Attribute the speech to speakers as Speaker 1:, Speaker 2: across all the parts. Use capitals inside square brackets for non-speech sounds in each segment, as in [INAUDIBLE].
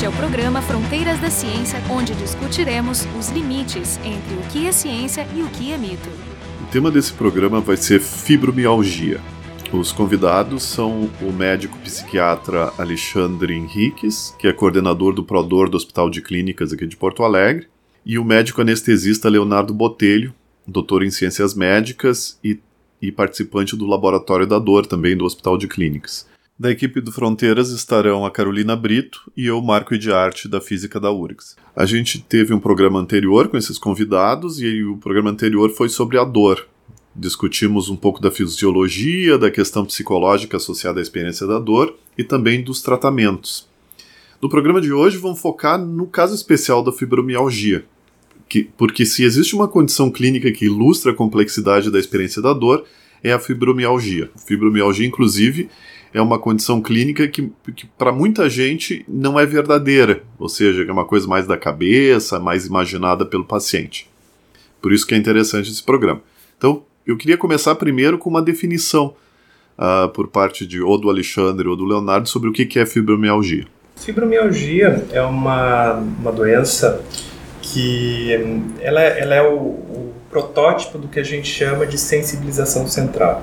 Speaker 1: Este é o programa Fronteiras da Ciência, onde discutiremos os limites entre o que é ciência e o que é mito.
Speaker 2: O tema desse programa vai ser fibromialgia. Os convidados são o médico psiquiatra Alexandre Henriques, que é coordenador do Prodor do Hospital de Clínicas aqui de Porto Alegre, e o médico anestesista Leonardo Botelho, doutor em ciências médicas e, e participante do Laboratório da Dor também do Hospital de Clínicas. Da equipe do Fronteiras estarão a Carolina Brito e eu, Marco de Arte, da Física da URGS. A gente teve um programa anterior com esses convidados e o programa anterior foi sobre a dor. Discutimos um pouco da fisiologia, da questão psicológica associada à experiência da dor e também dos tratamentos. No programa de hoje vamos focar no caso especial da fibromialgia, que, porque se existe uma condição clínica que ilustra a complexidade da experiência da dor, é a fibromialgia. Fibromialgia, inclusive, é uma condição clínica que, que para muita gente não é verdadeira, ou seja, é uma coisa mais da cabeça, mais imaginada pelo paciente. Por isso que é interessante esse programa. Então, eu queria começar primeiro com uma definição uh, por parte de ou do Alexandre ou do Leonardo sobre o que, que é fibromialgia.
Speaker 3: Fibromialgia é uma, uma doença que ela, ela é o, o protótipo do que a gente chama de sensibilização central.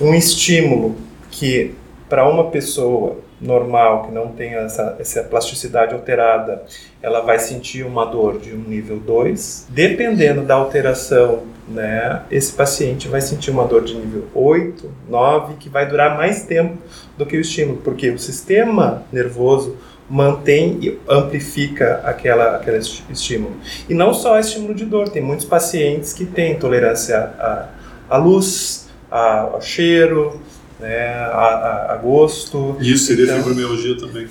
Speaker 3: Um estímulo que para uma pessoa normal que não tem essa, essa plasticidade alterada, ela vai sentir uma dor de um nível 2. Dependendo da alteração, né, esse paciente vai sentir uma dor de nível 8, 9, que vai durar mais tempo do que o estímulo, porque o sistema nervoso mantém e amplifica aquela, aquele estímulo. E não só estímulo de dor, tem muitos pacientes que têm intolerância à, à luz, ao cheiro, né, a, a, gosto.
Speaker 2: Isso seria então, fibromialgia também.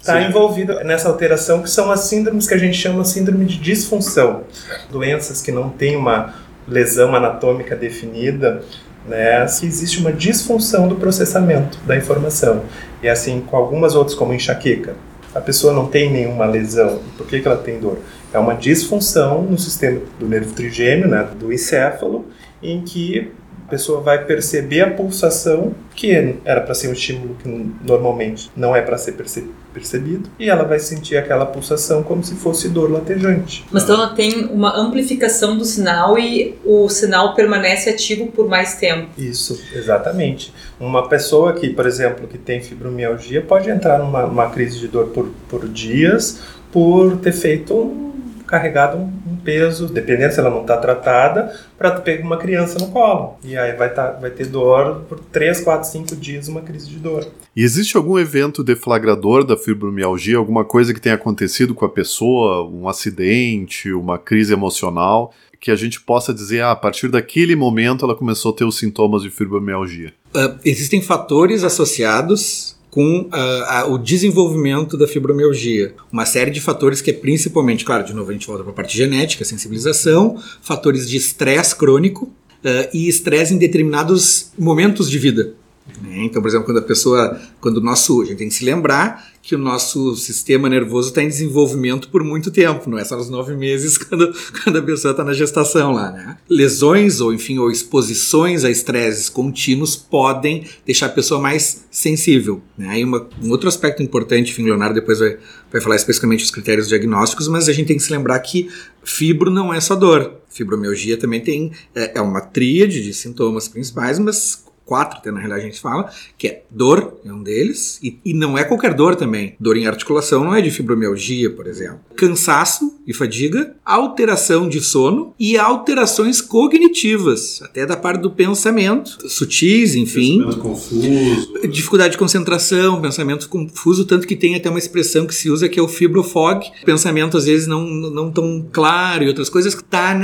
Speaker 3: Está envolvido nessa alteração que são as síndromes que a gente chama síndrome de disfunção. Doenças que não têm uma lesão anatômica definida, né, se existe uma disfunção do processamento da informação. E assim com algumas outras, como enxaqueca. A pessoa não tem nenhuma lesão. Por que, que ela tem dor? É uma disfunção no sistema do nervo trigêmeo, né, do encéfalo, em que pessoa vai perceber a pulsação, que era para ser um estímulo que normalmente não é para ser perce percebido, e ela vai sentir aquela pulsação como se fosse dor latejante.
Speaker 4: Mas então ela tem uma amplificação do sinal e o sinal permanece ativo por mais tempo.
Speaker 3: Isso, exatamente. Uma pessoa que, por exemplo, que tem fibromialgia pode entrar numa, numa crise de dor por, por dias por ter feito um carregado um, um peso, dependendo se ela não está tratada, para pegar uma criança no colo. E aí vai, tá, vai ter dor por 3, 4, 5 dias, uma crise de dor.
Speaker 2: E existe algum evento deflagrador da fibromialgia, alguma coisa que tenha acontecido com a pessoa, um acidente, uma crise emocional, que a gente possa dizer, ah, a partir daquele momento ela começou a ter os sintomas de fibromialgia?
Speaker 5: Uh, existem fatores associados com uh, o desenvolvimento da fibromialgia. Uma série de fatores que é principalmente, claro, de novo a gente volta para a parte genética, sensibilização, fatores de estresse crônico uh, e estresse em determinados momentos de vida. Né? Então, por exemplo, quando a pessoa, quando o nosso, a gente tem que se lembrar que o nosso sistema nervoso está em desenvolvimento por muito tempo, não é só nos nove meses [LAUGHS] quando, quando a pessoa está na gestação lá, né? Lesões ou, enfim, ou exposições a estresses contínuos podem deixar a pessoa mais sensível, né? E uma, um outro aspecto importante, enfim, Leonardo depois vai, vai falar especificamente os critérios diagnósticos, mas a gente tem que se lembrar que fibro não é só dor. Fibromialgia também tem, é, é uma tríade de sintomas principais, mas quatro, até na realidade a gente fala, que é dor, é um deles, e, e não é qualquer dor também. Dor em articulação não é de fibromialgia, por exemplo. Cansaço e fadiga, alteração de sono e alterações cognitivas, até da parte do pensamento, sutis, enfim.
Speaker 2: Pensamento confuso.
Speaker 5: Dificuldade de concentração, pensamento confuso, tanto que tem até uma expressão que se usa que é o fibrofog, pensamento às vezes não, não tão claro e outras coisas, que está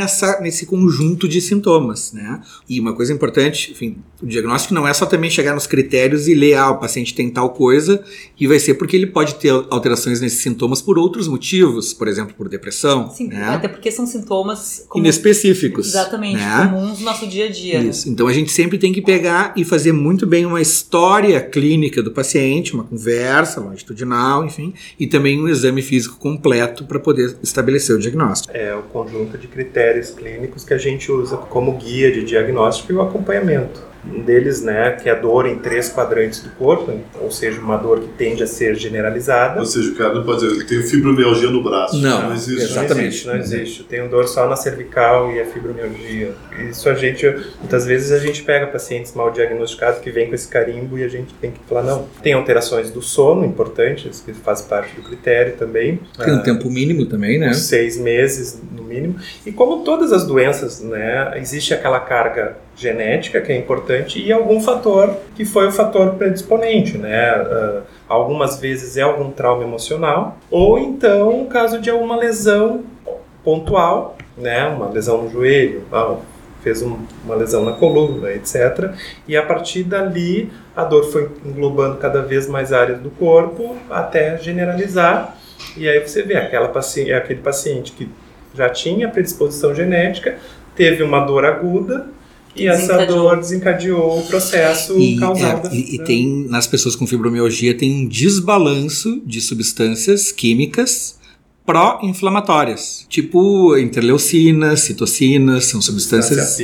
Speaker 5: nesse conjunto de sintomas, né? E uma coisa importante, enfim, o diagnóstico diagnóstico não é só também chegar nos critérios e ler, ah, o paciente tem tal coisa, e vai ser porque ele pode ter alterações nesses sintomas por outros motivos, por exemplo, por depressão.
Speaker 4: Sim,
Speaker 5: né?
Speaker 4: até porque são sintomas
Speaker 5: inespecíficos.
Speaker 4: Exatamente, né? comuns no nosso dia a dia.
Speaker 5: Né? Isso. Né? Então a gente sempre tem que pegar e fazer muito bem uma história clínica do paciente, uma conversa longitudinal, enfim, e também um exame físico completo para poder estabelecer o diagnóstico.
Speaker 3: É o conjunto de critérios clínicos que a gente usa como guia de diagnóstico e o acompanhamento. Um deles, né, que é a dor em três quadrantes do corpo, ou seja, uma dor que tende a ser generalizada.
Speaker 2: Ou seja, o cara não pode dizer, tenho fibromialgia no braço.
Speaker 5: Não,
Speaker 2: não existe.
Speaker 5: exatamente.
Speaker 3: Não existe, não existe. Eu tenho dor só na cervical e a fibromialgia. Isso a gente, muitas vezes a gente pega pacientes mal diagnosticados que vêm com esse carimbo e a gente tem que falar, não. Tem alterações do sono importantes, que faz parte do critério também.
Speaker 5: Tem um
Speaker 3: Ah,
Speaker 5: tempo mínimo também, né?
Speaker 3: seis meses no mínimo. E como todas as doenças, né, existe aquela carga genética que é importante e algum fator que foi o fator predisponente, né? Ah, algumas vezes é algum trauma emocional ou então o caso de alguma lesão pontual, né? Uma lesão no joelho, ah, fez um- uma lesão na coluna, etc. E a partir dali a dor foi englobando cada vez mais áreas do corpo até generalizar. E aí você vê aquela paci aquele paciente que já tinha predisposição genética, teve uma dor aguda e essa
Speaker 4: Desencadeou.
Speaker 3: dor desencadeou o processo
Speaker 5: E,
Speaker 3: causal
Speaker 5: é,
Speaker 3: da
Speaker 5: e- e
Speaker 3: da-
Speaker 5: tem, nas pessoas com fibromialgia, tem um desbalanço de substâncias químicas pró-inflamatórias, tipo interleucinas, citocinas, são substâncias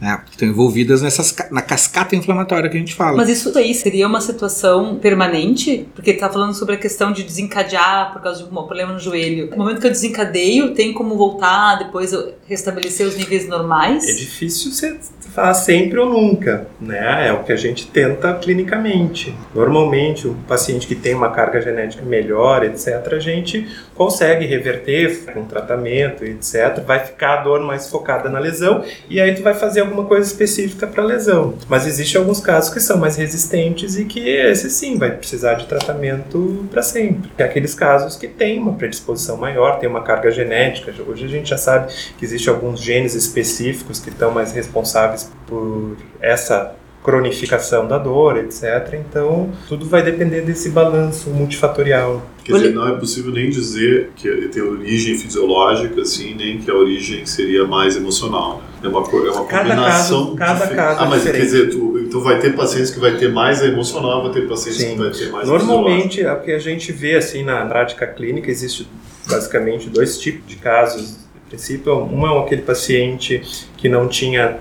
Speaker 5: né, que estão envolvidas nessas, na cascata inflamatória que a gente fala.
Speaker 4: Mas isso aí seria uma situação permanente? Porque tá falando sobre a questão de desencadear por causa de um problema no joelho. No momento que eu desencadeio, tem como voltar, depois eu restabelecer os níveis normais?
Speaker 3: É difícil você falar sempre ou nunca, né? É o que a gente tenta clinicamente. Normalmente, um paciente que tem uma carga genética melhor, etc., a gente consegue reverter com tratamento, etc. Vai ficar a dor mais focada na lesão e aí tu vai fazer alguma coisa específica para a lesão. Mas existem alguns casos que são mais resistentes e que esse sim vai precisar de tratamento para sempre. É aqueles casos que têm uma predisposição maior, tem uma carga genética. Hoje a gente já sabe que existem alguns genes específicos que estão mais responsáveis por essa cronificação da dor, etc. Então, tudo vai depender desse balanço multifatorial.
Speaker 2: Quer dizer, não é possível nem dizer que tem origem fisiológica, assim, nem que a origem seria mais emocional. Né? É uma, é uma
Speaker 3: Cada
Speaker 2: combinação.
Speaker 3: caso- cada caso
Speaker 2: Ah,
Speaker 3: é
Speaker 2: mas quer
Speaker 3: diferente.
Speaker 2: dizer, tu, então vai ter pacientes que vai ter mais a emocional, vai ter pacientes
Speaker 3: Sim.
Speaker 2: que vai ter mais a
Speaker 3: Normalmente, o que a gente vê assim na prática clínica, existe basicamente dois tipos de casos. Princípio, um é aquele paciente que não tinha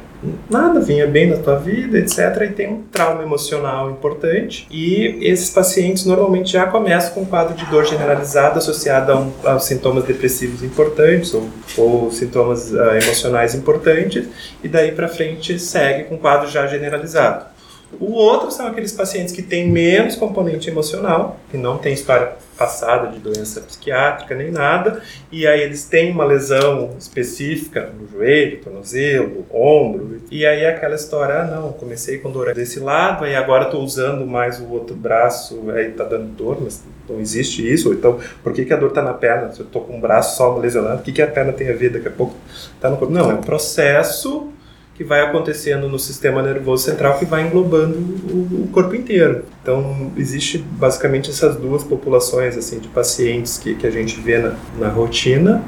Speaker 3: nada, vinha bem na tua vida, etc. E tem um trauma emocional importante. E esses pacientes normalmente já começam com um quadro de dor generalizada associado a, um, a sintomas depressivos importantes ou, ou sintomas ah, emocionais importantes. E daí para frente segue com um quadro já generalizado. O outro são aqueles pacientes que têm menos componente emocional, que não têm história passada de doença psiquiátrica nem nada, e aí eles têm uma lesão específica no joelho, tornozelo, ombro, e aí é aquela história, ah não, comecei com dor desse lado, aí agora estou usando mais o outro braço, aí tá dando dor, mas não existe isso, ou então por que, que a dor está na perna? Se eu estou com um braço só lesionado, o que, que a perna tem a ver? Daqui a pouco está no corpo. Não, é um processo que vai acontecendo no sistema nervoso central que vai englobando o, corpo inteiro. Então, existe basicamente essas duas populações assim de pacientes que, que a gente vê na, na rotina,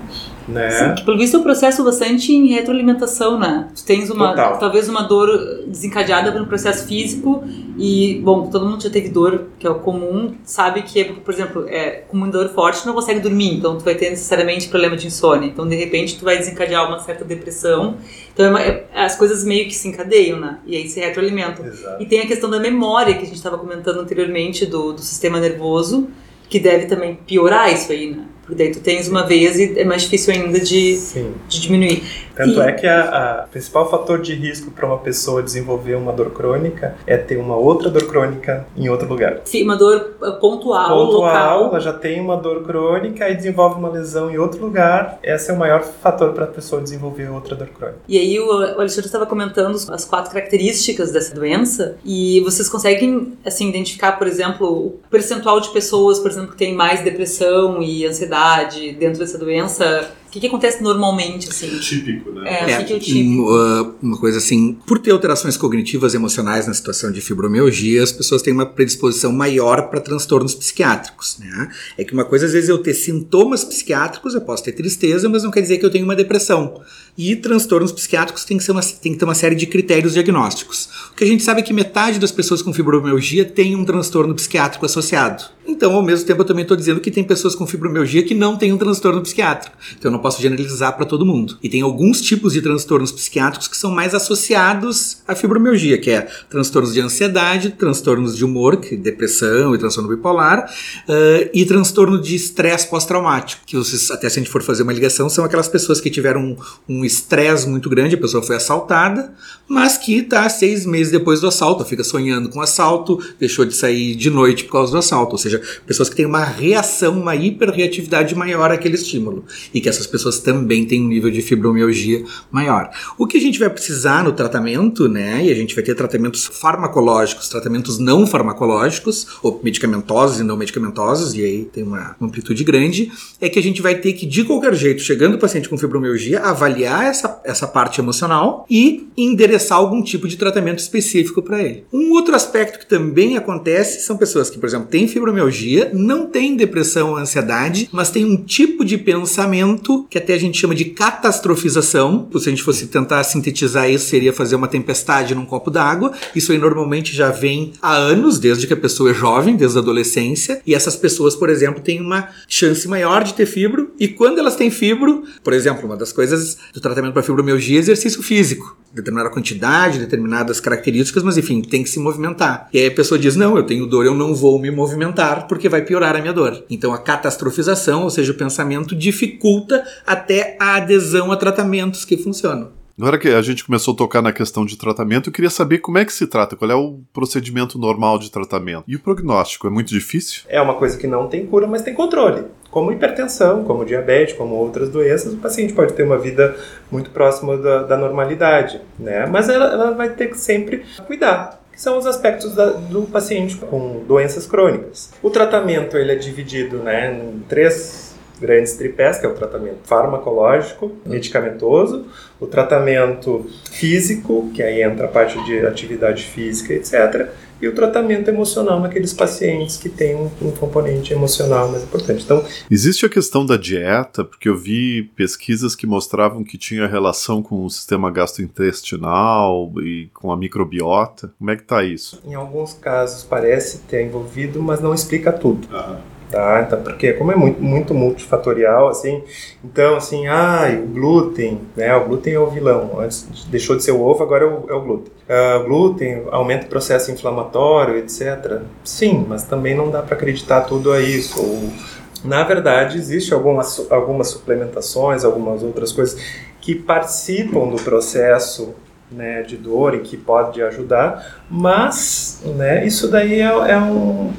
Speaker 3: né?
Speaker 4: Sim, que pelo visto é um processo bastante em retroalimentação, né? Tu tens uma,
Speaker 3: Total.
Speaker 4: talvez uma dor desencadeada por um processo físico e, bom, todo mundo já teve dor, que é o comum, sabe que, por exemplo, é, com uma dor forte tu não consegue dormir, então tu vai ter necessariamente problema de insônia. Então, de repente, tu vai desencadear uma certa depressão. Então, é uma- é- as coisas meio que se encadeiam, né? E aí se retroalimentam.
Speaker 3: Exato.
Speaker 4: E tem a questão da memória que a gente estava comentando anteriormente do, do sistema nervoso, que deve também piorar isso aí, né? Porque daí tu tens uma vez e é mais difícil ainda de, de diminuir.
Speaker 3: Tanto
Speaker 4: E-
Speaker 3: é que a, a principal fator de risco para uma pessoa desenvolver uma dor crônica é ter uma outra dor crônica em outro lugar.
Speaker 4: Sim, Uma dor uh, pontual,
Speaker 3: Pontual,
Speaker 4: local.
Speaker 3: ela já tem uma dor crônica e desenvolve uma lesão em outro lugar. Esse é o maior fator para a pessoa desenvolver outra dor crônica.
Speaker 4: E aí o o Alexandre estava comentando as quatro características dessa doença e vocês conseguem assim identificar, por exemplo, o percentual de pessoas, por exemplo, que tem mais depressão e ansiedade dentro dessa doença? O que, que acontece normalmente assim?
Speaker 2: Típico, né?
Speaker 4: É, o que é o
Speaker 5: um, uh, uma coisa assim, por ter alterações cognitivas e emocionais na situação de fibromialgia, as pessoas têm uma predisposição maior para transtornos psiquiátricos. Né? É que uma coisa, às vezes, eu ter sintomas psiquiátricos, eu posso ter tristeza, mas não quer dizer que eu tenho uma depressão. E transtornos psiquiátricos tem que, ser uma, tem que ter uma série de critérios diagnósticos. O que a gente sabe é que metade das pessoas com fibromialgia tem um transtorno psiquiátrico associado. Então, ao mesmo tempo, eu também estou dizendo que tem pessoas com fibromialgia que não têm um transtorno psiquiátrico. Então, eu não não posso generalizar para todo mundo. E tem alguns tipos de transtornos psiquiátricos que são mais associados à fibromialgia, que é transtornos de ansiedade, transtornos de humor, que é depressão e transtorno bipolar, uh, e transtorno de estresse pós-traumático, que vocês, até se a gente for fazer uma ligação, são aquelas pessoas que tiveram um estresse muito grande, a pessoa foi assaltada, mas que está seis meses depois do assalto, fica sonhando com assalto, deixou de sair de noite por causa do assalto, ou seja, pessoas que têm uma reação, uma hiperreatividade maior àquele estímulo, e que essas pessoas também têm um nível de fibromialgia maior. O que a gente vai precisar no tratamento, né, e a gente vai ter tratamentos farmacológicos, tratamentos não farmacológicos, ou medicamentosos e não medicamentosos, e aí tem uma amplitude grande, é que a gente vai ter que, de qualquer jeito, chegando o paciente com fibromialgia, avaliar essa, essa parte emocional e endereçar algum tipo de tratamento específico para ele. Um outro aspecto que também acontece são pessoas que, por exemplo, têm fibromialgia, não têm depressão ou ansiedade, mas têm um tipo de pensamento que até a gente chama de catastrofização. Se a gente fosse tentar sintetizar isso, seria fazer uma tempestade num copo d'água. Isso aí normalmente já vem há anos, desde que a pessoa é jovem, desde a adolescência. E essas pessoas, por exemplo, têm uma chance maior de ter fibro. E quando elas têm fibro, por exemplo, uma das coisas do tratamento para fibromialgia é exercício físico. Determinada quantidade, determinadas características, mas enfim, tem que se movimentar. E aí a pessoa diz: Não, eu tenho dor, eu não vou me movimentar porque vai piorar a minha dor. Então a catastrofização, ou seja, o pensamento, dificulta até a adesão a tratamentos que funcionam.
Speaker 2: Agora que a gente começou a tocar na questão de tratamento, eu queria saber como é que se trata, qual é o procedimento normal de tratamento. E o prognóstico, é muito difícil?
Speaker 3: É uma coisa que não tem cura, mas tem controle. Como hipertensão, como diabetes, como outras doenças, o paciente pode ter uma vida muito próxima da, da normalidade, né? Mas ela, ela, vai ter que sempre cuidar. Que são os aspectos da, do paciente com doenças crônicas. O tratamento ele é dividido né, em três grandes tripés, que é o tratamento farmacológico, medicamentoso, o tratamento físico, que aí entra a parte de atividade física, etc., e o tratamento emocional naqueles pacientes que têm um, um, componente emocional mais importante. Então,
Speaker 2: existe a questão da dieta, porque eu vi pesquisas que mostravam que tinha relação com o sistema gastrointestinal e com a microbiota. Como é que está isso?
Speaker 3: Em alguns casos parece ter envolvido, mas não explica tudo. Uhum. Tá? Então, porque como é muito, muito multifatorial, assim, então, assim, ah, o glúten, né, o glúten é o vilão, antes deixou de ser o ovo, agora é o, é o glúten. Uh, glúten aumenta o processo inflamatório, etc. Sim, mas também não dá para acreditar tudo a isso. Ou, na verdade, existe algumas, algumas suplementações, algumas outras coisas que participam do processo né, de dor e que pode ajudar, mas né, isso daí é, é um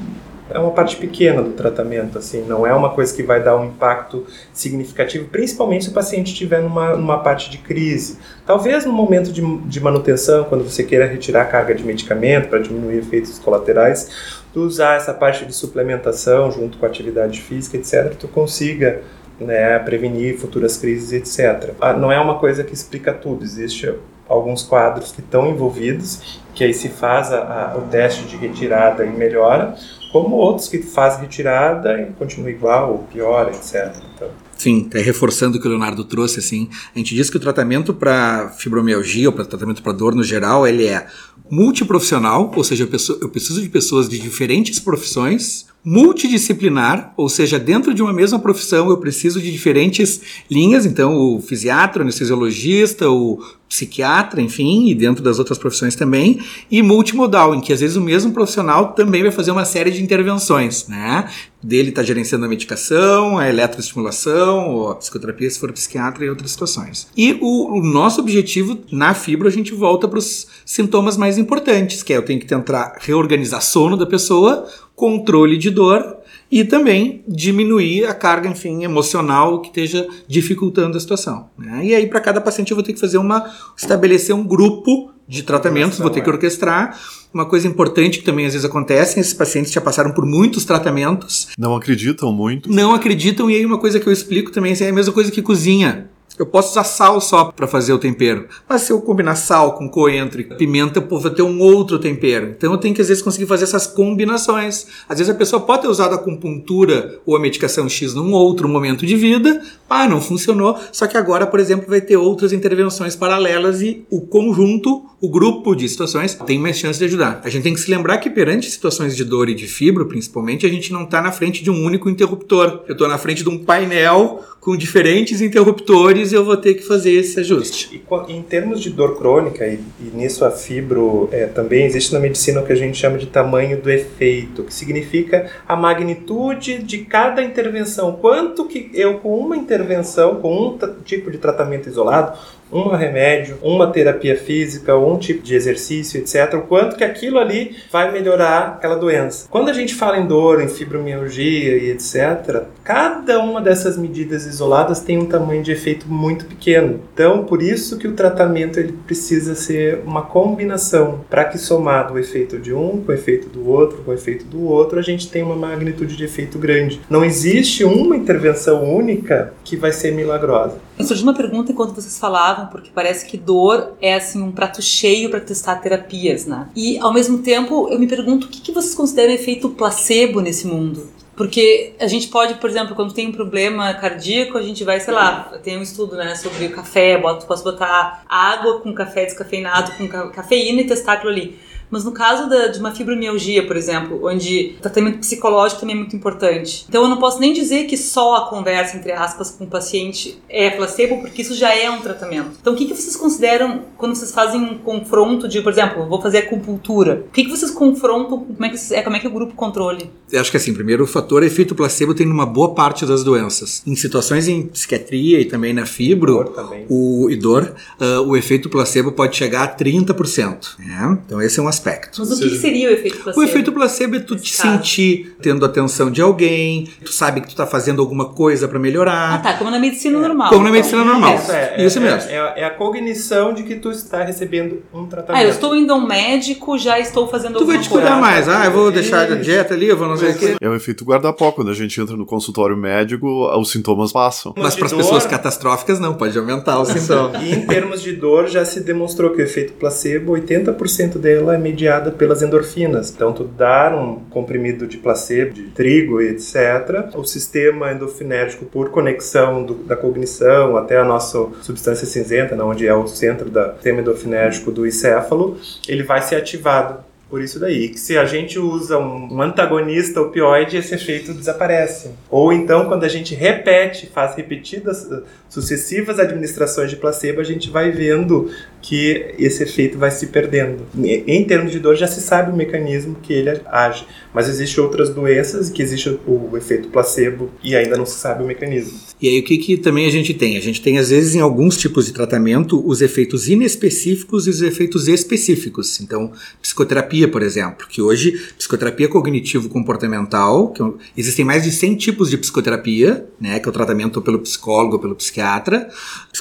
Speaker 3: é uma parte pequena do tratamento, assim, não é uma coisa que vai dar um impacto significativo, principalmente se o paciente estiver numa, numa parte de crise. Talvez no momento de, de manutenção, quando você queira retirar a carga de medicamento para diminuir efeitos colaterais, tu usar essa parte de suplementação junto com a atividade física, etc., tu consiga né, prevenir futuras crises, etc. Ah, não é uma coisa que explica tudo, existe alguns quadros que estão envolvidos, que aí se faz a, a, o teste de retirada e melhora, como outros que fazem retirada e continua igual ou piora, etc. Então,
Speaker 5: Sim, até reforçando o que o Leonardo trouxe, assim, a gente diz que o tratamento para fibromialgia ou para tratamento para dor no geral, ele é multiprofissional, ou seja, eu preciso de pessoas de diferentes profissões, multidisciplinar, ou seja, dentro de uma mesma profissão eu preciso de diferentes linhas, então o fisiatra, o anestesiologista, o psiquiatra, enfim, e dentro das outras profissões também, e multimodal, em que às vezes o mesmo profissional também vai fazer uma série de intervenções, né? Dele está gerenciando a medicação, a eletroestimulação, ou a psicoterapia se for psiquiatra e outras situações. E o, o nosso objetivo na fibra, a gente volta para os sintomas mais importantes, que é eu tenho que tentar reorganizar sono da pessoa, controle de dor e também diminuir a carga, enfim, emocional que esteja dificultando a situação. Né? E aí, para cada paciente, eu vou ter que fazer uma. estabelecer um grupo de tratamentos, vou ter que orquestrar. Uma coisa importante que também às vezes acontece, esses pacientes já passaram por muitos tratamentos.
Speaker 2: Não acreditam muito.
Speaker 5: Não acreditam, e aí uma coisa que eu explico também assim, é a mesma coisa que cozinha. Eu posso usar sal só para fazer o tempero. Mas se eu combinar sal com coentro e pimenta, eu vou ter um outro tempero. Então eu tenho que às vezes conseguir fazer essas combinações. Às vezes a pessoa pode ter usado a acupuntura ou a medicação X num outro momento de vida, ah, não funcionou. Só que agora, por exemplo, vai ter outras intervenções paralelas e o conjunto, o grupo de situações tem mais chance de ajudar. A gente tem que se lembrar que perante situações de dor e de fibro, principalmente, a gente não está na frente de um único interruptor. Eu estou na frente de um painel com diferentes interruptores e eu vou ter que fazer esse ajuste.
Speaker 3: E, em termos de dor crônica, e, e nisso a fibro é, também existe na medicina o que a gente chama de tamanho do efeito, que significa a magnitude de cada intervenção. Quanto que eu, com uma intervenção, com um tipo de tratamento isolado, um remédio, uma terapia física, um tipo de exercício, etc. O quanto que aquilo ali vai melhorar aquela doença. Quando a gente fala em dor, em fibromialgia e etc., cada uma dessas medidas isoladas tem um tamanho de efeito muito pequeno. Então, por isso que o tratamento ele precisa ser uma combinação para que somado o efeito de um com o efeito do outro, com o efeito do outro, a gente tem uma magnitude de efeito grande. Não existe uma intervenção única que vai ser milagrosa.
Speaker 4: Surgiu uma pergunta enquanto vocês falavam, porque parece que dor é assim um prato cheio para testar terapias, né? E ao mesmo tempo eu me pergunto o que, que vocês consideram efeito placebo nesse mundo? Porque a gente pode, por exemplo, quando tem um problema cardíaco, a gente vai, sei lá, tem um estudo né, sobre o café, posso botar água com café descafeinado, com cafeína e testar aquilo ali. Mas no caso da, de uma fibromialgia, por exemplo, onde o tratamento psicológico também é muito importante. Então eu não posso nem dizer que só a conversa, entre aspas, com o paciente é placebo, porque isso já é um tratamento. Então o que, que vocês consideram quando vocês fazem um confronto de, por exemplo, vou fazer acupuntura? O que, que vocês confrontam? Como é que, é, como é que o grupo controle?
Speaker 5: Eu acho que assim, primeiro o fator efeito placebo tem numa boa parte das doenças. Em situações em psiquiatria e também na fibro,
Speaker 3: Dor também.
Speaker 5: o e dor, uh, o efeito placebo pode chegar a 30%. Né? Então esse é um aspecto aspecto.
Speaker 4: Mas o que, que seria o efeito placebo?
Speaker 5: O efeito placebo é tu te caso. sentir tendo atenção de alguém, tu sabe que tu tá fazendo alguma coisa para melhorar.
Speaker 4: Ah, tá, como na medicina é. normal.
Speaker 5: Como na medicina então, normal.
Speaker 3: Isso, é, isso é, mesmo. É, é, a cognição de que tu está recebendo um tratamento.
Speaker 4: Ah, eu estou indo a um médico, já estou fazendo
Speaker 5: tu
Speaker 4: alguma
Speaker 5: coisa. Tu vai te cuidar mais. Ah, eu vou deixar a dieta ali, eu vou não sei o quê.
Speaker 2: É o efeito guarda-pó. Quando a gente entra no consultório médico, os sintomas passam.
Speaker 5: Mas para as pessoas catastróficas, não, pode aumentar o sintoma.
Speaker 3: E em termos de dor, já se demonstrou que o efeito placebo, 80% dela é mediada pelas endorfinas. Então, tu dar um comprimido de placebo, de trigo, etc., o sistema endorfinérgico, por conexão do, da cognição até a nossa substância cinzenta, né, onde é o centro do sistema endorfinérgico do encéfalo, ele vai ser ativado por isso daí. Que se a gente usa um antagonista opioide, esse efeito desaparece. Ou então, quando a gente repete, faz repetidas uh, sucessivas administrações de placebo, a gente vai vendo que esse efeito vai se perdendo. Em termos de dor, já se sabe o mecanismo que ele age, mas existem outras doenças que existe o efeito placebo e ainda não se sabe o mecanismo.
Speaker 5: E aí o que, que também a gente tem? A gente tem às vezes em alguns tipos de tratamento os efeitos inespecíficos e os efeitos específicos. Então, psicoterapia, por exemplo, que hoje psicoterapia cognitivo-comportamental, que é existem mais de 100 tipos de psicoterapia, né, que é o tratamento pelo psicólogo, pelo psiquiatra.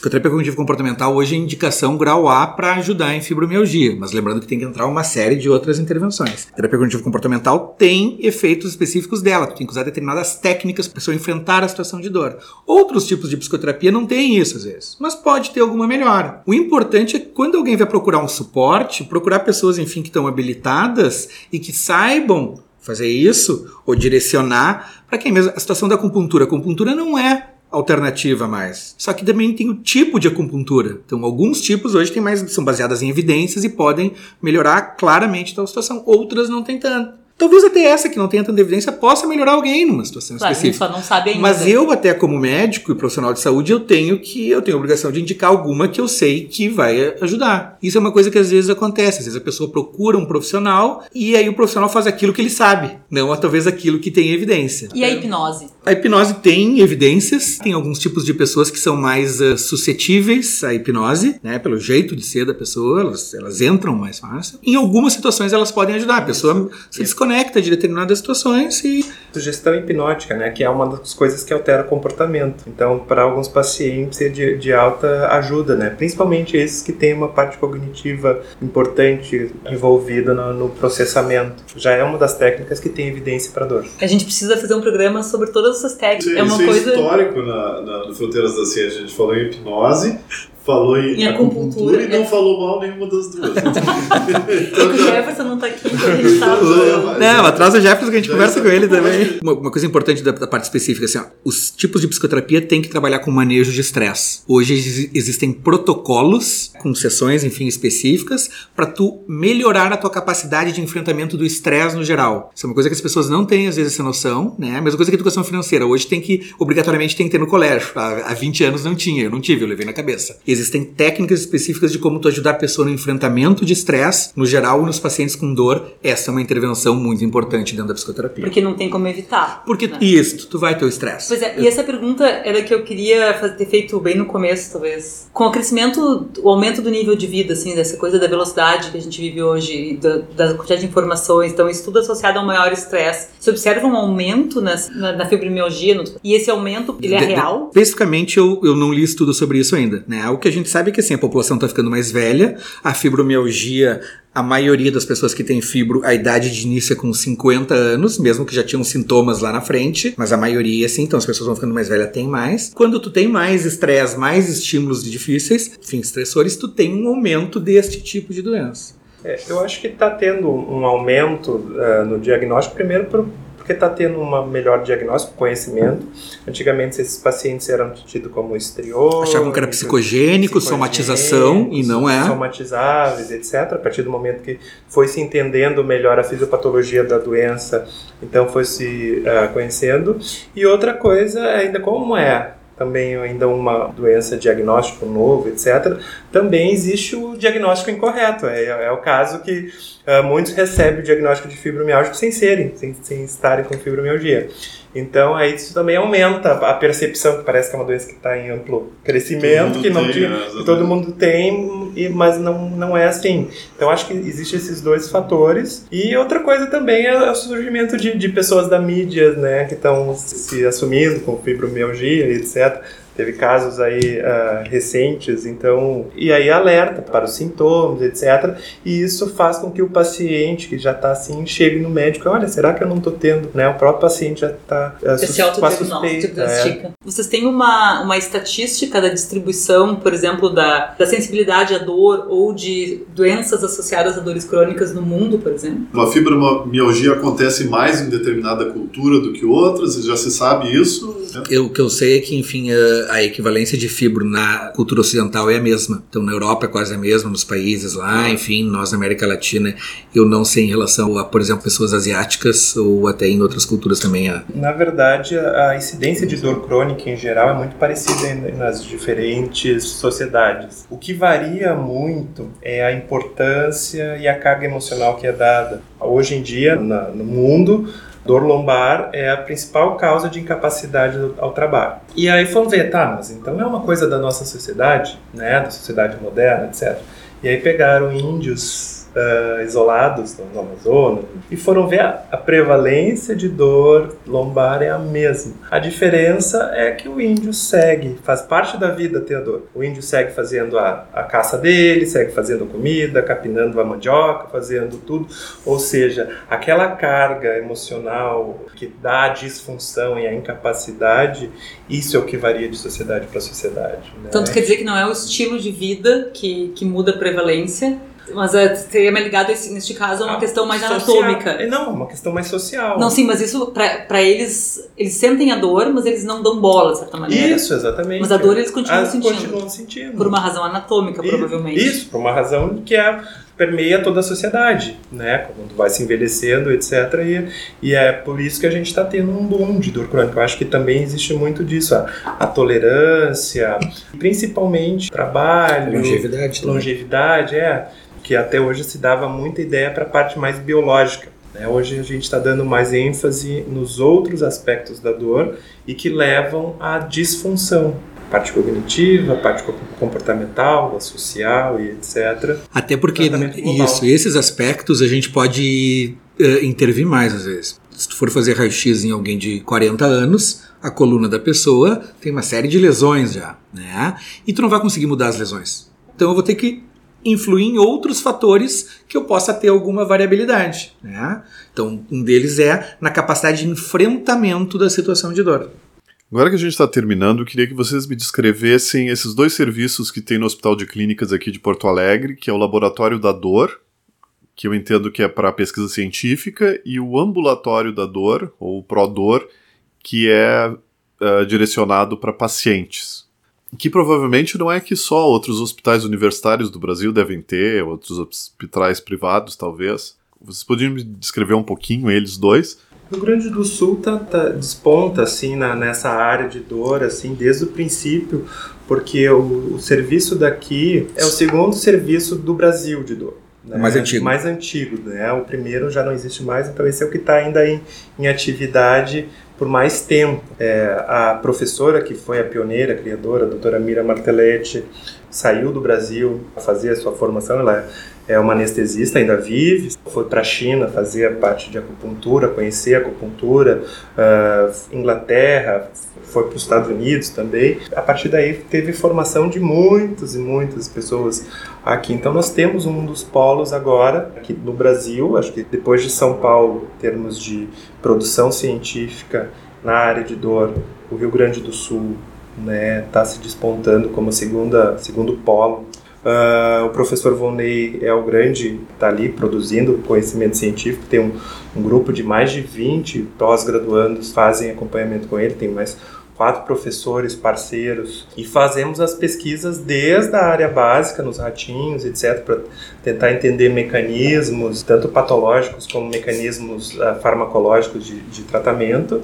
Speaker 5: Psicoterapia cognitivo-comportamental hoje é indicação grau A para ajudar em fibromialgia, mas lembrando que tem que entrar uma série de outras intervenções. A terapia cognitivo-comportamental tem efeitos específicos dela, tu tem que usar determinadas técnicas para pessoa enfrentar a situação de dor. Outros tipos de psicoterapia não tem isso às vezes, mas pode ter alguma melhora. O importante é que quando alguém vai procurar um suporte, procurar pessoas, enfim, que estão habilitadas e que saibam fazer isso ou direcionar para quem mesmo. A situação da acupuntura. A acupuntura não é alternativa mais. Só que também tem o tipo de acupuntura. Então, alguns tipos hoje tem mais, são baseadas em evidências e podem melhorar claramente tal situação. Outras não tem tanto. Talvez até essa que não tenha tanta evidência possa melhorar alguém numa situação
Speaker 4: claro,
Speaker 5: específica.
Speaker 4: A gente só não sabe ainda.
Speaker 5: Mas eu até como médico e profissional de saúde eu tenho que eu tenho a obrigação de indicar alguma que eu sei que vai ajudar. Isso é uma coisa que às vezes acontece. Às vezes a pessoa procura um profissional e aí o profissional faz aquilo que ele sabe, não talvez aquilo que tem evidência.
Speaker 4: E a hipnose?
Speaker 5: A hipnose tem evidências. Tem alguns tipos de pessoas que são mais uh, suscetíveis à hipnose, né? Pelo jeito de ser da pessoa, elas, elas entram mais fácil. Em algumas situações elas podem ajudar. A pessoa se desconecta conecta de determinadas situações e
Speaker 3: sugestão hipnótica, né, que é uma das coisas que altera o comportamento. Então, para alguns pacientes é de, de alta ajuda, né, principalmente esses que têm uma parte cognitiva importante envolvida no, no processamento. Já é uma das técnicas que tem evidência para dor.
Speaker 4: A gente precisa fazer um programa sobre todas essas técnicas.
Speaker 2: Isso,
Speaker 4: é uma
Speaker 2: isso
Speaker 4: coisa
Speaker 2: é histórico na, na, no Fronteiras da Ciência. A gente falou em hipnose, falou em,
Speaker 4: Em acupuntura,
Speaker 2: e não
Speaker 4: é.
Speaker 2: falou mal nenhuma das duas. [LAUGHS]
Speaker 4: É que o Jefferson não tá aqui, então a gente [LAUGHS] tá...
Speaker 5: Não, atrás o Jefferson que a gente
Speaker 2: Já
Speaker 5: conversa
Speaker 2: isso
Speaker 5: com ele
Speaker 2: é
Speaker 5: também. [LAUGHS] Uma, uma coisa importante da, da parte específica, assim, ó, os tipos de psicoterapia têm que trabalhar com manejo de estresse. Hoje exi- existem protocolos com sessões, enfim, específicas para tu melhorar a tua capacidade de enfrentamento do estresse no geral. Isso é uma coisa que as pessoas não têm às vezes essa noção, né? A mesma coisa que a educação financeira. Hoje tem que obrigatoriamente tem que ter no colégio. Há, há 20 anos não tinha, eu não tive, eu levei na cabeça. Existem técnicas específicas de como tu ajudar a pessoa no enfrentamento de estresse, no geral, e nos pacientes com dor. Essa é uma intervenção muito importante dentro da psicoterapia.
Speaker 4: Porque não tem como evitar.
Speaker 5: Porque
Speaker 4: né?
Speaker 5: isso, tu vai ter o estresse.
Speaker 4: Pois é, e essa pergunta era que eu queria fazer, ter feito bem no começo, talvez. Com o crescimento, o aumento do nível de vida, assim, dessa coisa da velocidade que a gente vive hoje, da, da quantidade de informações, então isso tudo associado a um maior estresse. Você observa um aumento nas- na, na fibromialgia, no- e esse aumento, ele é
Speaker 5: De-
Speaker 4: real?
Speaker 5: Especificamente, eu, eu não li estudo sobre isso ainda. Né? O que a gente sabe é que assim, a população está ficando mais velha, a fibromialgia, a maioria das pessoas que tem fibro, a idade de início é com 50 anos, mesmo que já tinham sintomas lá na frente, mas a maioria sim, então as pessoas vão ficando mais velhas, tem mais. Quando tu tem mais estresse, mais estímulos difíceis, enfim, estressores, tu tem um aumento deste tipo de doença.
Speaker 3: É, eu acho que está tendo um aumento eh, no diagnóstico, primeiro por- porque está tendo um melhor diagnóstico, conhecimento. Antigamente esses pacientes eram tidos como estriônicos,
Speaker 5: Achavam que era psicogênico, somatização, e não é.
Speaker 3: Somatizáveis, etc. A partir do momento que foi se entendendo melhor a fisiopatologia da doença, então foi se ah, conhecendo. E outra coisa, ainda como é também ainda uma doença diagnóstico novo, etc., também existe o diagnóstico incorreto. É, é o caso que ah, muitos recebem o diagnóstico de fibromialgia sem serem, sem, sem estarem com fibromialgia. Então, aí isso também aumenta a percepção, que parece que é uma doença que está em amplo crescimento, que, não
Speaker 2: tem, né,
Speaker 3: que todo mundo tem, e- mas não, não é assim. Então, acho que existem esses dois fatores. E outra coisa também é o surgimento de, de pessoas da mídia, né, que estão se assumindo com fibromialgia e etc. Teve casos aí ah, recentes, então, e aí alerta para os sintomas, etc. E isso faz com que o paciente que já está assim chegue no médico, olha, será que eu não estou tendo, né? O próprio paciente já está uh,
Speaker 4: Esse
Speaker 3: com a suspeita. é.
Speaker 4: Vocês têm uma, uma estatística da distribuição, por exemplo, da, da sensibilidade à dor ou de doenças associadas a dores crônicas no mundo, por exemplo?
Speaker 2: Uma fibromialgia acontece mais em determinada cultura do que outras, já se sabe isso. né?
Speaker 5: Eu- O que eu sei é que, enfim, a, equivalência de fibro na cultura ocidental é a mesma. Então, na Europa é quase a mesma, nos países lá, enfim, nós na América Latina, eu não sei em relação a, por exemplo, pessoas asiáticas ou até em outras culturas também. A...
Speaker 3: Na verdade, a incidência de dor crônica em geral é muito parecida nas diferentes sociedades. O que varia muito é a importância e a carga emocional que é dada. Hoje em dia, no mundo, dor lombar é a principal causa de incapacidade ao trabalho. E aí vamos ver, tá, mas então é uma coisa da nossa sociedade, né, da sociedade moderna, etc. E aí pegaram índios ah, isolados no no Amazonas e foram ver a, a prevalência de dor lombar é a mesma. A diferença é que o índio segue, faz parte da vida ter a dor. O índio segue fazendo a, a caça dele, segue fazendo comida, capinando a mandioca, fazendo tudo. Ou seja, aquela carga emocional que dá a disfunção e a incapacidade, isso é o que varia de sociedade para sociedade. Né?
Speaker 4: Tanto quer dizer que não é o estilo de vida que, que muda a prevalência, mas é, seria mais ligado, esse, neste caso, a uma
Speaker 3: Ah,
Speaker 4: questão mais
Speaker 3: social.
Speaker 4: anatômica.
Speaker 3: É, Não, é uma questão mais social.
Speaker 4: Não, sim, mas isso, pra, pra eles, eles sentem a dor, mas eles não dão bola, de certa maneira.
Speaker 3: Isso, exatamente.
Speaker 4: Mas a dor eles continuam
Speaker 3: Ah,
Speaker 4: sentindo.
Speaker 3: continuam sentindo.
Speaker 4: Por uma razão anatômica,
Speaker 3: Isso,
Speaker 4: provavelmente.
Speaker 3: Isso, por uma razão que é, permeia toda a sociedade, né? Quando vai se envelhecendo, etc. E, e é por isso que a gente está tendo um boom de dor crônica. Eu acho que também existe muito disso, a, a tolerância, principalmente trabalho,
Speaker 5: Longevidade. também.
Speaker 3: longevidade, é, que até hoje se dava muita ideia para a parte mais biológica. né? Hoje a gente está dando mais ênfase nos outros aspectos da dor e que levam à disfunção. Parte cognitiva, parte co- comportamental, a social e etc.
Speaker 5: Até porque isso, esses aspectos a gente pode eh, intervir mais às vezes. se tu for fazer raio-x em alguém de 40 anos, a coluna da pessoa tem uma série de lesões já, né? E tu não vai conseguir mudar as lesões. Então eu vou ter que influir em outros fatores que eu possa ter alguma variabilidade, né? Então um deles é na capacidade de enfrentamento da situação de dor.
Speaker 2: Agora que a gente está terminando, eu queria que vocês me descrevessem esses dois serviços que tem no Hospital de Clínicas aqui de Porto Alegre, que é o Laboratório da Dor, que eu entendo que é para pesquisa científica, e o Ambulatório da Dor, ou ProDor, que é uh, direcionado para pacientes. Que provavelmente não é que só outros hospitais universitários do Brasil devem ter, outros hospitais privados, talvez. Vocês poderiam me descrever um pouquinho eles dois?
Speaker 3: O Rio Grande do Sul tá, tá, desponta assim na, nessa área de dor assim desde o princípio, porque o, o, serviço daqui é o segundo serviço do Brasil de dor.
Speaker 5: Né? Mais antigo.
Speaker 3: Mais antigo, né? O primeiro já não existe mais, então esse é o que está ainda em, em atividade por mais tempo. É, a professora que foi a pioneira, a criadora, a doutora Mira Martelletti, saiu do Brasil a fazer a sua formação, ela é uma anestesista, ainda vive, foi para a China fazer a parte de acupuntura, conhecer a acupuntura, uh, Inglaterra, foi para os Estados Unidos também. A partir daí teve formação de muitas e muitas pessoas aqui. Então nós temos um dos polos agora aqui no Brasil, acho que depois de São Paulo, em termos de produção científica na área de dor, o Rio Grande do Sul está né, tá se despontando como segunda segundo polo Uh, o professor Volney é o grande, está ali produzindo conhecimento científico, tem um, um grupo de mais de 20 pós-graduandos fazem acompanhamento com ele, tem mais quatro professores parceiros e fazemos as pesquisas desde a área básica, nos ratinhos, etc., para tentar entender mecanismos, tanto patológicos como mecanismos uh, farmacológicos de, de, tratamento,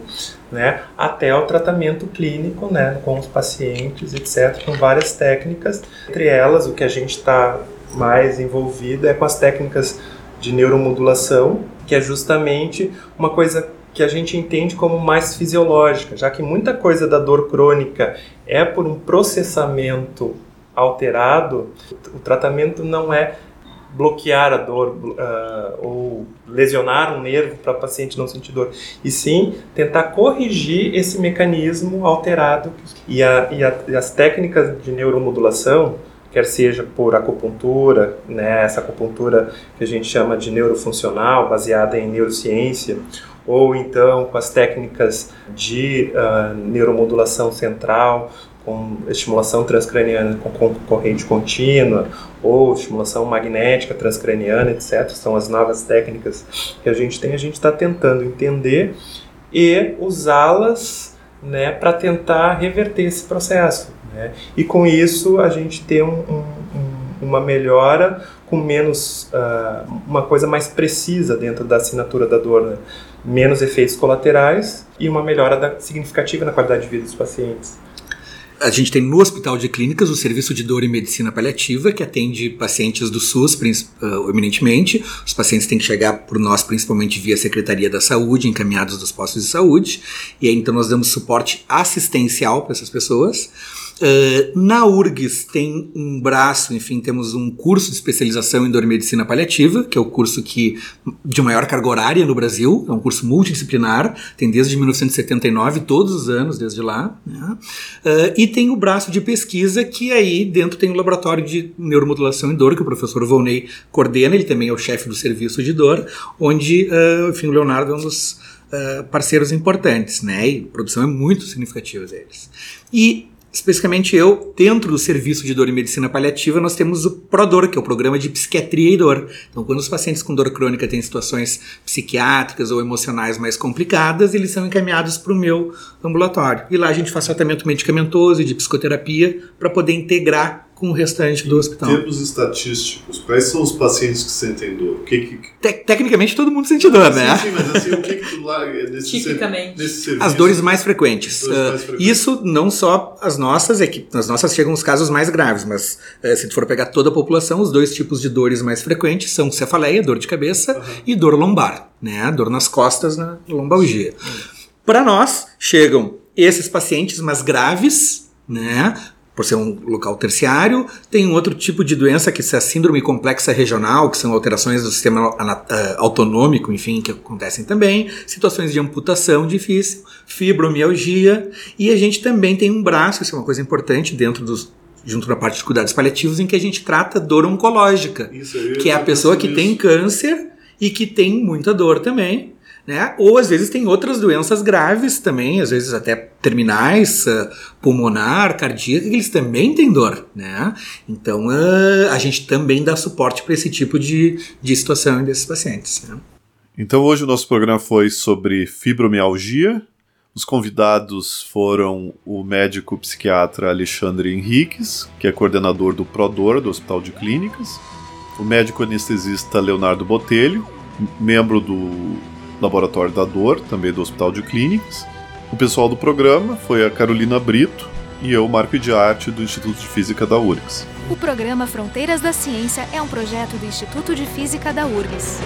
Speaker 3: né, até o tratamento clínico, né, com os pacientes, etc., com várias técnicas. Entre elas, o que a gente está mais envolvido é com as técnicas de neuromodulação, que é justamente uma coisa que a gente entende como mais fisiológica, já que muita coisa da dor crônica é por um processamento alterado, o tratamento não é bloquear a dor uh, ou lesionar um nervo para o paciente não sentir dor, e sim tentar corrigir esse mecanismo alterado. E, a, e, a, e as técnicas de neuromodulação, quer seja por acupuntura, né, essa acupuntura que a gente chama de neurofuncional, baseada em neurociência, ou então com as técnicas de uh, neuromodulação central, com estimulação transcraniana com, corrente contínua, ou estimulação magnética transcraniana, etc. São as novas técnicas que a gente tem. A gente está tentando entender e usá-las né, para tentar reverter esse processo. Né? E com isso a gente tem um, um, uma melhora com menos, uh, uma coisa mais precisa dentro da assinatura da dor. Né? Menos efeitos colaterais e uma melhora da, significativa na qualidade de vida dos pacientes.
Speaker 5: A gente tem no Hospital de Clínicas o Serviço de Dor e Medicina Paliativa, que atende pacientes do SUS, uh, eminentemente. Os pacientes têm que chegar por nós, principalmente via Secretaria da Saúde, encaminhados dos postos de saúde. E aí, então, nós damos suporte assistencial para essas pessoas. Uh, na URGS tem um braço, enfim, temos um curso de especialização em dor e medicina paliativa, que é o curso que de maior carga horária no Brasil, é um curso multidisciplinar, tem desde 1979, todos os anos desde lá. Né? Uh, e tem o braço de pesquisa, que aí dentro tem o laboratório de neuromodulação em dor, que o professor Volney coordena, ele também é o chefe do serviço de dor, onde, uh, enfim, o Leonardo é um dos parceiros importantes, né? E a produção é muito significativa deles. E especificamente eu, dentro do serviço de dor e medicina paliativa, nós temos o PRODOR, que é o programa de psiquiatria e dor. Então, quando os pacientes com dor crônica têm situações psiquiátricas ou emocionais mais complicadas, eles são encaminhados para o meu ambulatório. E lá a gente faz tratamento medicamentoso e de psicoterapia para poder integrar com o restante do hospital.
Speaker 2: Em termos estatísticos, quais são os pacientes que sentem dor? Que, que...
Speaker 5: Te tecnicamente todo mundo sente dor, né?
Speaker 2: Sim, mas assim, o que, que tu lá nesse,
Speaker 4: Tipicamente.
Speaker 2: nesse serviço?
Speaker 5: As dores mais frequentes. Dores mais uh, frequentes. Isso não só as nossas, é que as nossas chegam os casos mais graves, mas uh, se tu for pegar toda a população, os dois tipos de dores mais frequentes são cefaleia, dor de cabeça, uhum. e dor lombar, né? Dor nas costas, na lombalgia. Uhum. Para nós, chegam esses pacientes mais graves, né? Por ser um local terciário. Tem um outro tipo de doença que é a síndrome complexa regional, que são alterações do sistema uh, autonômico, enfim, que acontecem também. Situações de amputação difícil, fibromialgia. E a gente também tem um braço, isso é uma coisa importante dentro dos junto na parte de cuidados paliativos, em que a gente trata dor oncológica, isso, que é a pessoa que isso. tem câncer e que tem muita dor também, né? Ou às vezes tem outras doenças graves também, às vezes até terminais, uh, pulmonar, cardíaca, que eles também têm dor, né? Então uh, a gente também dá suporte para esse tipo de, de situação desses pacientes. Né?
Speaker 2: Então hoje o nosso programa foi sobre fibromialgia. Os convidados foram o médico psiquiatra Alexandre Henriques, que é coordenador do PRODOR do Hospital de Clínicas, o médico anestesista Leonardo Botelho, membro do Laboratório da Dor, também do Hospital de Clínicas. O pessoal do programa foi a Carolina Brito e eu, Marco de Arte, do Instituto de Física da URGS.
Speaker 1: O programa Fronteiras da Ciência é um projeto do Instituto de Física da URGS.